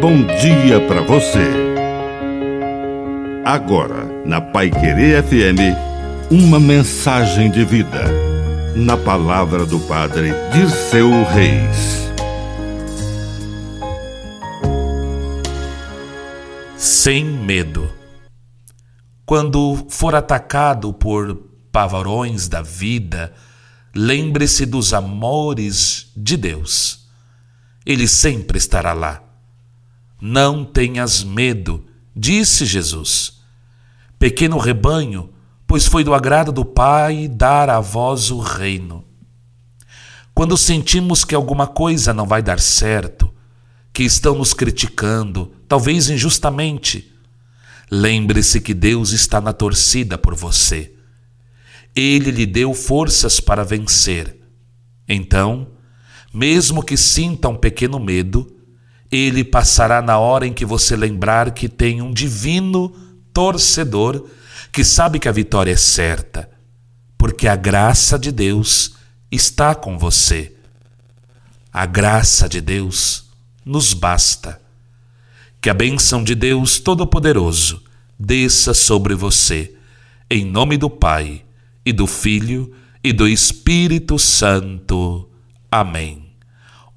bom dia para você. Agora, na Pai Querer FM, uma mensagem de vida. Na palavra do Padre Dirceu Reis. Sem medo. Quando for atacado por pavarões da vida, lembre-se dos amores de Deus. Ele sempre estará lá não tenhas medo, disse Jesus. Pequeno rebanho, pois foi do agrado do Pai dar a vós o reino. Quando sentimos que alguma coisa não vai dar certo, que estão nos criticando, talvez injustamente, lembre-se que Deus está na torcida por você. Ele lhe deu forças para vencer. Então, mesmo que sinta um pequeno medo, ele passará na hora em que você lembrar que tem um divino torcedor que sabe que a vitória é certa, porque a graça de Deus está com você. A graça de Deus nos basta. Que a bênção de Deus Todo-Poderoso desça sobre você, em nome do Pai, e do Filho, e do Espírito Santo. Amém.